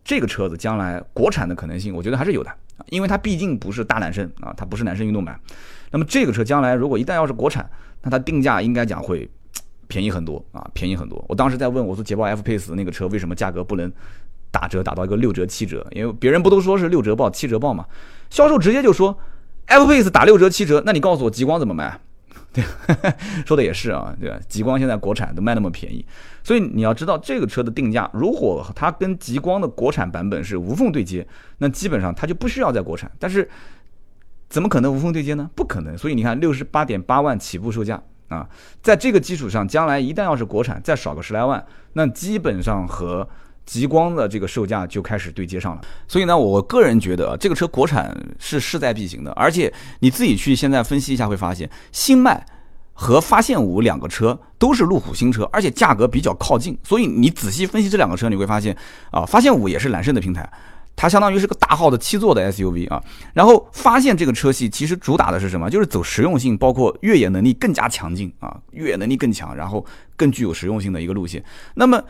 这个车子将来国产的可能性，我觉得还是有的啊，因为它毕竟不是大揽胜啊，它不是揽胜运动版。那么这个车将来如果一旦要是国产，那它定价应该讲会便宜很多啊，便宜很多。我当时在问我说，捷豹 F Pace 那个车为什么价格不能打折打到一个六折七折？因为别人不都说是六折报七折报嘛，销售直接就说 F Pace 打六折七折，那你告诉我极光怎么卖？对，[laughs] 说的也是啊，对吧？极光现在国产都卖那么便宜，所以你要知道这个车的定价，如果它跟极光的国产版本是无缝对接，那基本上它就不需要在国产。但是怎么可能无缝对接呢？不可能。所以你看，六十八点八万起步售价啊，在这个基础上，将来一旦要是国产再少个十来万，那基本上和。极光的这个售价就开始对接上了，所以呢，我个人觉得这个车国产是势在必行的，而且你自己去现在分析一下会发现，新迈和发现五两个车都是路虎新车，而且价格比较靠近，所以你仔细分析这两个车，你会发现啊，发现五也是揽胜的平台，它相当于是个大号的七座的 SUV 啊，然后发现这个车系其实主打的是什么？就是走实用性，包括越野能力更加强劲啊，越野能力更强，然后更具有实用性的一个路线，那么。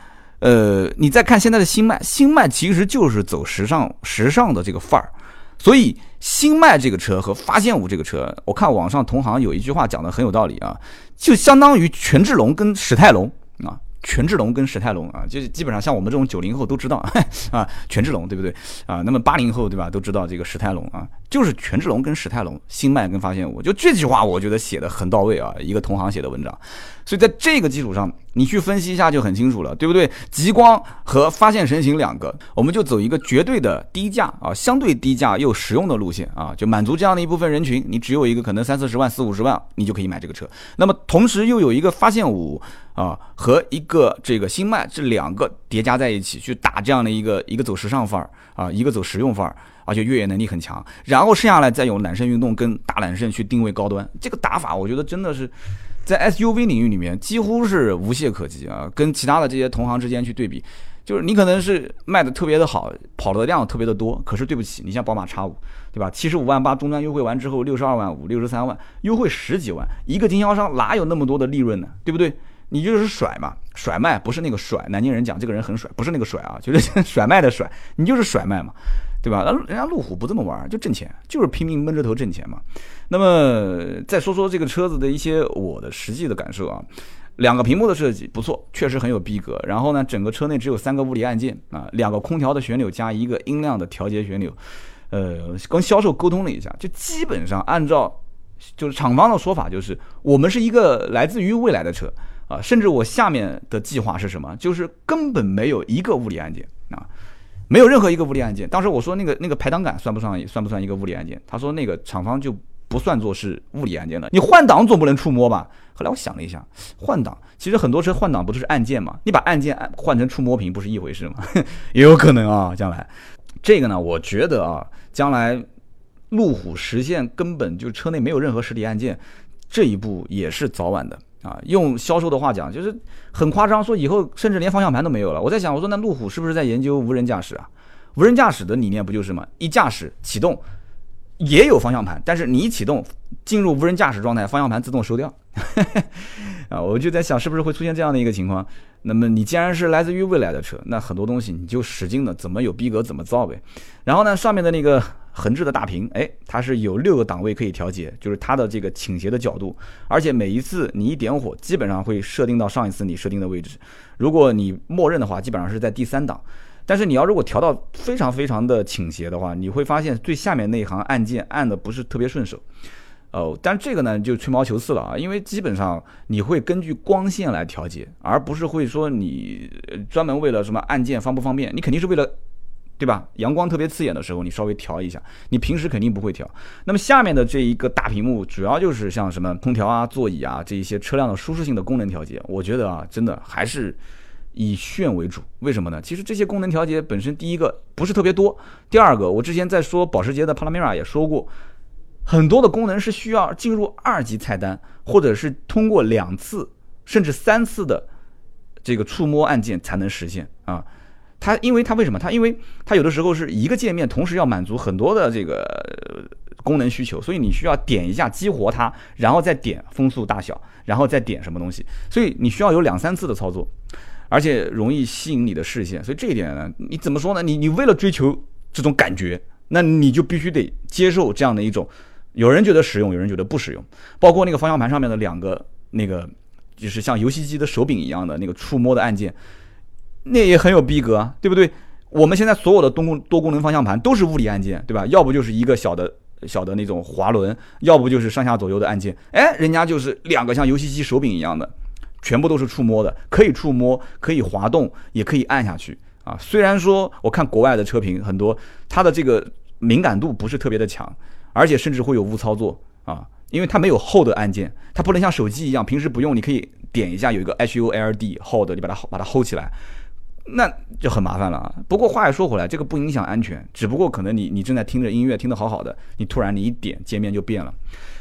呃，你再看现在的新迈，新迈其实就是走时尚、时尚的这个范儿，所以新迈这个车和发现五这个车，我看网上同行有一句话讲的很有道理啊，就相当于权志龙跟史泰龙啊，权志龙跟史泰龙啊，就是基本上像我们这种九零后都知道 [laughs] 啊，权志龙对不对啊？那么八零后对吧，都知道这个史泰龙啊，就是权志龙跟史泰龙，新迈跟发现我，就这句话我觉得写的很到位啊，一个同行写的文章。所以在这个基础上，你去分析一下就很清楚了，对不对？极光和发现神行两个，我们就走一个绝对的低价啊，相对低价又实用的路线啊，就满足这样的一部分人群。你只有一个可能三四十万、四五十万，你就可以买这个车。那么同时又有一个发现五啊和一个这个新迈这两个叠加在一起，去打这样的一个一个走时尚范儿啊，一个走实用范儿，而且越野能力很强。然后剩下来再用揽胜运动跟大揽胜去定位高端，这个打法我觉得真的是。在 SUV 领域里面，几乎是无懈可击啊！跟其他的这些同行之间去对比，就是你可能是卖的特别的好，跑的量特别的多，可是对不起，你像宝马 X 五，对吧？七十五万八终端优惠完之后，六十二万五、六十三万，优惠十几万，一个经销商哪有那么多的利润呢？对不对？你就是甩嘛，甩卖不是那个甩，南京人讲这个人很甩，不是那个甩啊，就是 [laughs] 甩卖的甩，你就是甩卖嘛。对吧？那人家路虎不这么玩，就挣钱，就是拼命闷着头挣钱嘛。那么再说说这个车子的一些我的实际的感受啊，两个屏幕的设计不错，确实很有逼格。然后呢，整个车内只有三个物理按键啊，两个空调的旋钮加一个音量的调节旋钮。呃，跟销售沟通了一下，就基本上按照就是厂方的说法，就是我们是一个来自于未来的车啊。甚至我下面的计划是什么？就是根本没有一个物理按键啊。没有任何一个物理按键。当时我说那个那个排挡杆算不算算不算一个物理按键？他说那个厂方就不算作是物理按键了。你换挡总不能触摸吧？后来我想了一下，换挡其实很多车换挡不都是按键嘛？你把按键按换成触摸屏不是一回事吗？[laughs] 也有可能啊，将来这个呢，我觉得啊，将来路虎实现根本就车内没有任何实体按键，这一步也是早晚的。啊，用销售的话讲，就是很夸张，说以后甚至连方向盘都没有了。我在想，我说那路虎是不是在研究无人驾驶啊？无人驾驶的理念不就是吗？一驾驶启动也有方向盘，但是你一启动进入无人驾驶状态，方向盘自动收掉。[laughs] 啊，我就在想，是不是会出现这样的一个情况？那么你既然是来自于未来的车，那很多东西你就使劲的怎么有逼格怎么造呗。然后呢，上面的那个。横置的大屏，哎，它是有六个档位可以调节，就是它的这个倾斜的角度，而且每一次你一点火，基本上会设定到上一次你设定的位置。如果你默认的话，基本上是在第三档。但是你要如果调到非常非常的倾斜的话，你会发现最下面那一行按键按的不是特别顺手。哦，但这个呢就吹毛求疵了啊，因为基本上你会根据光线来调节，而不是会说你专门为了什么按键方不方便，你肯定是为了。对吧？阳光特别刺眼的时候，你稍微调一下。你平时肯定不会调。那么下面的这一个大屏幕，主要就是像什么空调啊、座椅啊这一些车辆的舒适性的功能调节。我觉得啊，真的还是以炫为主。为什么呢？其实这些功能调节本身，第一个不是特别多，第二个我之前在说保时捷的帕拉梅拉也说过，很多的功能是需要进入二级菜单，或者是通过两次甚至三次的这个触摸按键才能实现啊。它因为它为什么？它因为它有的时候是一个界面，同时要满足很多的这个功能需求，所以你需要点一下激活它，然后再点风速大小，然后再点什么东西，所以你需要有两三次的操作，而且容易吸引你的视线。所以这一点呢，你怎么说呢？你你为了追求这种感觉，那你就必须得接受这样的一种，有人觉得实用，有人觉得不实用。包括那个方向盘上面的两个那个，就是像游戏机的手柄一样的那个触摸的按键。那也很有逼格，对不对？我们现在所有的多功多功能方向盘都是物理按键，对吧？要不就是一个小的小的那种滑轮，要不就是上下左右的按键。哎，人家就是两个像游戏机手柄一样的，全部都是触摸的，可以触摸，可以滑动，也可以按下去啊。虽然说我看国外的车评很多，它的这个敏感度不是特别的强，而且甚至会有误操作啊，因为它没有厚的按键，它不能像手机一样，平时不用你可以点一下有一个 H U L D hold，你把它把它 hold 起来。那就很麻烦了啊！不过话又说回来，这个不影响安全，只不过可能你你正在听着音乐，听得好好的，你突然你一点界面就变了，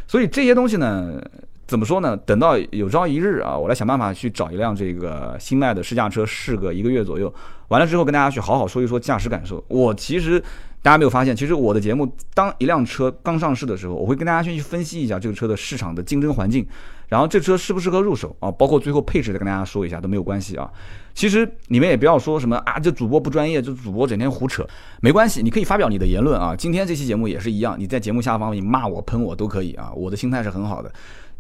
所以这些东西呢，怎么说呢？等到有朝一日啊，我来想办法去找一辆这个新迈的试驾车试个一个月左右，完了之后跟大家去好好说一说驾驶感受。我其实大家没有发现，其实我的节目当一辆车刚上市的时候，我会跟大家先去分析一下这个车的市场的竞争环境。然后这车适不适合入手啊？包括最后配置再跟大家说一下都没有关系啊。其实你们也不要说什么啊，这主播不专业，这主播整天胡扯，没关系，你可以发表你的言论啊。今天这期节目也是一样，你在节目下方你骂我喷我都可以啊。我的心态是很好的，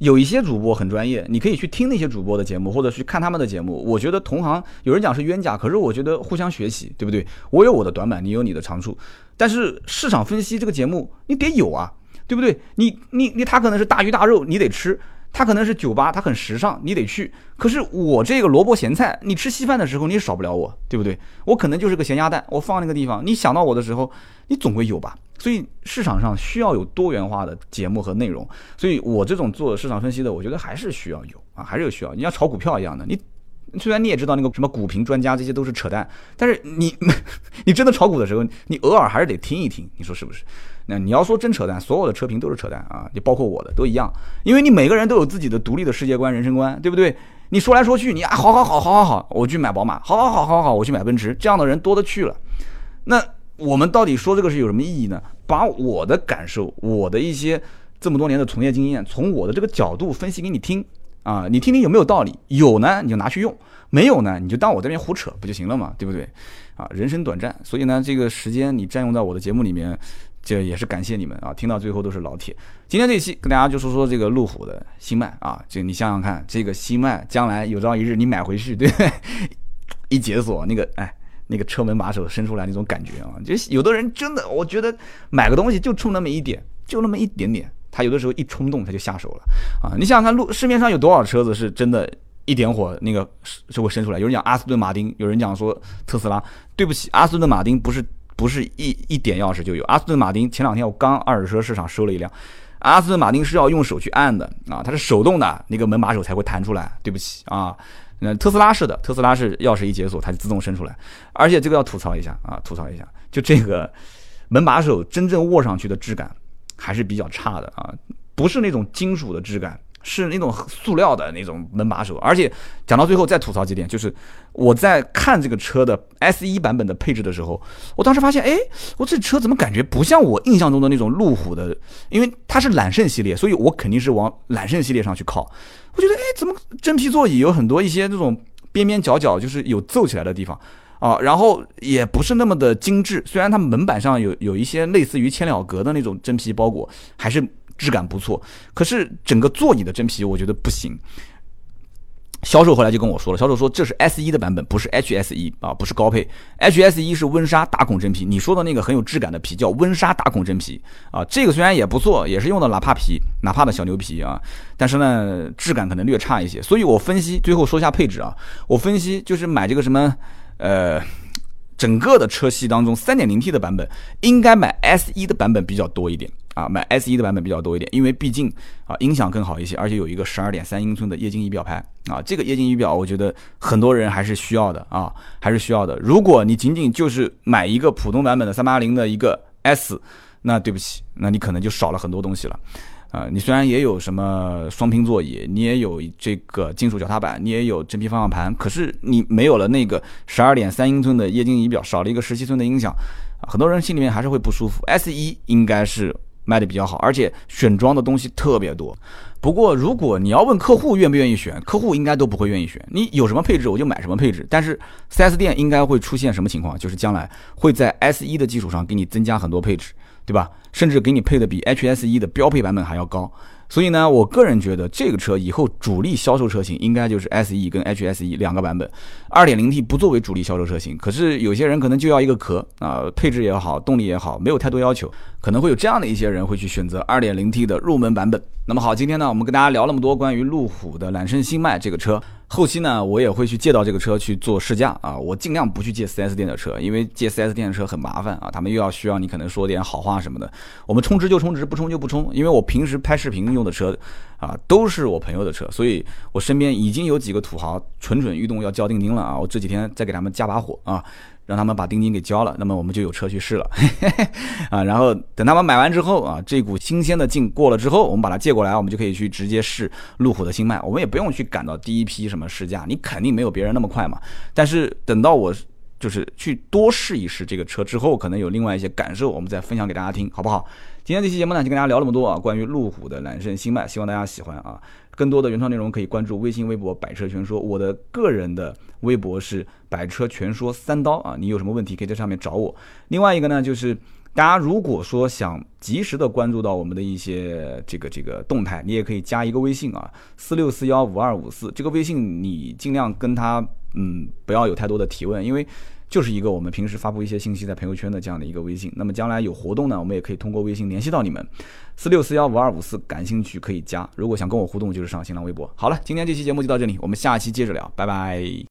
有一些主播很专业，你可以去听那些主播的节目，或者去看他们的节目。我觉得同行有人讲是冤家，可是我觉得互相学习，对不对？我有我的短板，你有你的长处。但是市场分析这个节目，你得有啊，对不对？你你你，他可能是大鱼大肉，你得吃。它可能是酒吧，它很时尚，你得去。可是我这个萝卜咸菜，你吃稀饭的时候你也少不了我，对不对？我可能就是个咸鸭蛋，我放那个地方，你想到我的时候，你总会有吧。所以市场上需要有多元化的节目和内容。所以我这种做市场分析的，我觉得还是需要有啊，还是有需要。你像炒股票一样的，你虽然你也知道那个什么股评专家这些都是扯淡，但是你 [laughs] 你真的炒股的时候，你偶尔还是得听一听，你说是不是？那你要说真扯淡，所有的车评都是扯淡啊！你包括我的都一样，因为你每个人都有自己的独立的世界观、人生观，对不对？你说来说去，你啊，好好好好好好，我去买宝马，好好好好好，我去买奔驰，这样的人多的去了。那我们到底说这个是有什么意义呢？把我的感受，我的一些这么多年的从业经验，从我的这个角度分析给你听啊，你听听有没有道理？有呢，你就拿去用；没有呢，你就当我这边胡扯不就行了嘛，对不对？啊，人生短暂，所以呢，这个时间你占用在我的节目里面。这也是感谢你们啊！听到最后都是老铁。今天这一期跟大家就说说这个路虎的新迈啊，就你想想看，这个新迈将来有朝一日你买回去，对不对？一解锁那个哎，那个车门把手伸出来那种感觉啊，就有的人真的，我觉得买个东西就冲那么一点，就那么一点点，他有的时候一冲动他就下手了啊！你想想看，路市面上有多少车子是真的，一点火那个是就会伸出来？有人讲阿斯顿马丁，有人讲说特斯拉。对不起，阿斯顿马丁不是。不是一一点钥匙就有。阿斯顿马丁前两天我刚二手车市场收了一辆，阿斯顿马丁是要用手去按的啊，它是手动的，那个门把手才会弹出来。对不起啊，那特斯拉是的，特斯拉是钥匙一解锁它就自动伸出来，而且这个要吐槽一下啊，吐槽一下，就这个门把手真正握上去的质感还是比较差的啊，不是那种金属的质感。是那种塑料的那种门把手，而且讲到最后再吐槽几点，就是我在看这个车的 S 一版本的配置的时候，我当时发现，哎，我这车怎么感觉不像我印象中的那种路虎的？因为它是揽胜系列，所以我肯定是往揽胜系列上去靠。我觉得，哎，怎么真皮座椅有很多一些这种边边角角就是有皱起来的地方啊？然后也不是那么的精致，虽然它门板上有有一些类似于千鸟格的那种真皮包裹，还是。质感不错，可是整个座椅的真皮我觉得不行。销售后来就跟我说了，销售说这是 S 一的版本，不是 HS 一啊，不是高配。HS 一是温莎打孔真皮，你说的那个很有质感的皮叫温莎打孔真皮啊，这个虽然也不错，也是用的哪怕皮，哪怕的小牛皮啊，但是呢质感可能略差一些。所以我分析最后说一下配置啊，我分析就是买这个什么呃。整个的车系当中，3.0T 的版本应该买 S 一的版本比较多一点啊，买 S 一的版本比较多一点，因为毕竟啊音响更好一些，而且有一个12.3英寸的液晶仪表盘啊，这个液晶仪表我觉得很多人还是需要的啊，还是需要的。如果你仅仅就是买一个普通版本的380的一个 S，那对不起，那你可能就少了很多东西了。啊，你虽然也有什么双拼座椅，你也有这个金属脚踏板，你也有真皮方向盘，可是你没有了那个十二点三英寸的液晶仪表，少了一个十七寸的音响，很多人心里面还是会不舒服。S 一应该是卖的比较好，而且选装的东西特别多。不过如果你要问客户愿不愿意选，客户应该都不会愿意选。你有什么配置我就买什么配置，但是 4S 店应该会出现什么情况？就是将来会在 S 一的基础上给你增加很多配置。对吧？甚至给你配的比 H S E 的标配版本还要高，所以呢，我个人觉得这个车以后主力销售车型应该就是 SE 跟 H S E 两个版本，2.0T 不作为主力销售车型。可是有些人可能就要一个壳啊，配置也好，动力也好，没有太多要求，可能会有这样的一些人会去选择 2.0T 的入门版本。那么好，今天呢，我们跟大家聊那么多关于路虎的揽胜星脉这个车。后期呢，我也会去借到这个车去做试驾啊，我尽量不去借 4S 店的车，因为借 4S 店的车很麻烦啊，他们又要需要你可能说点好话什么的。我们充值就充值，不充就不充，因为我平时拍视频用的车啊，都是我朋友的车，所以我身边已经有几个土豪蠢蠢欲动要交定金了啊，我这几天再给他们加把火啊。让他们把定金给交了，那么我们就有车去试了 [laughs] 啊。然后等他们买完之后啊，这股新鲜的劲过了之后，我们把它借过来，我们就可以去直接试路虎的新迈。我们也不用去赶到第一批什么试驾，你肯定没有别人那么快嘛。但是等到我就是去多试一试这个车之后，可能有另外一些感受，我们再分享给大家听，好不好？今天这期节目呢，就跟大家聊那么多啊，关于路虎的揽胜新迈，希望大家喜欢啊。更多的原创内容可以关注微信、微博“百车全说”，我的个人的微博是“百车全说三刀”啊。你有什么问题可以在上面找我。另外一个呢，就是大家如果说想及时的关注到我们的一些这个这个动态，你也可以加一个微信啊，四六四幺五二五四。这个微信你尽量跟他嗯不要有太多的提问，因为就是一个我们平时发布一些信息在朋友圈的这样的一个微信。那么将来有活动呢，我们也可以通过微信联系到你们。四六四幺五二五四，感兴趣可以加。如果想跟我互动，就是上新浪微博。好了，今天这期节目就到这里，我们下期接着聊，拜拜。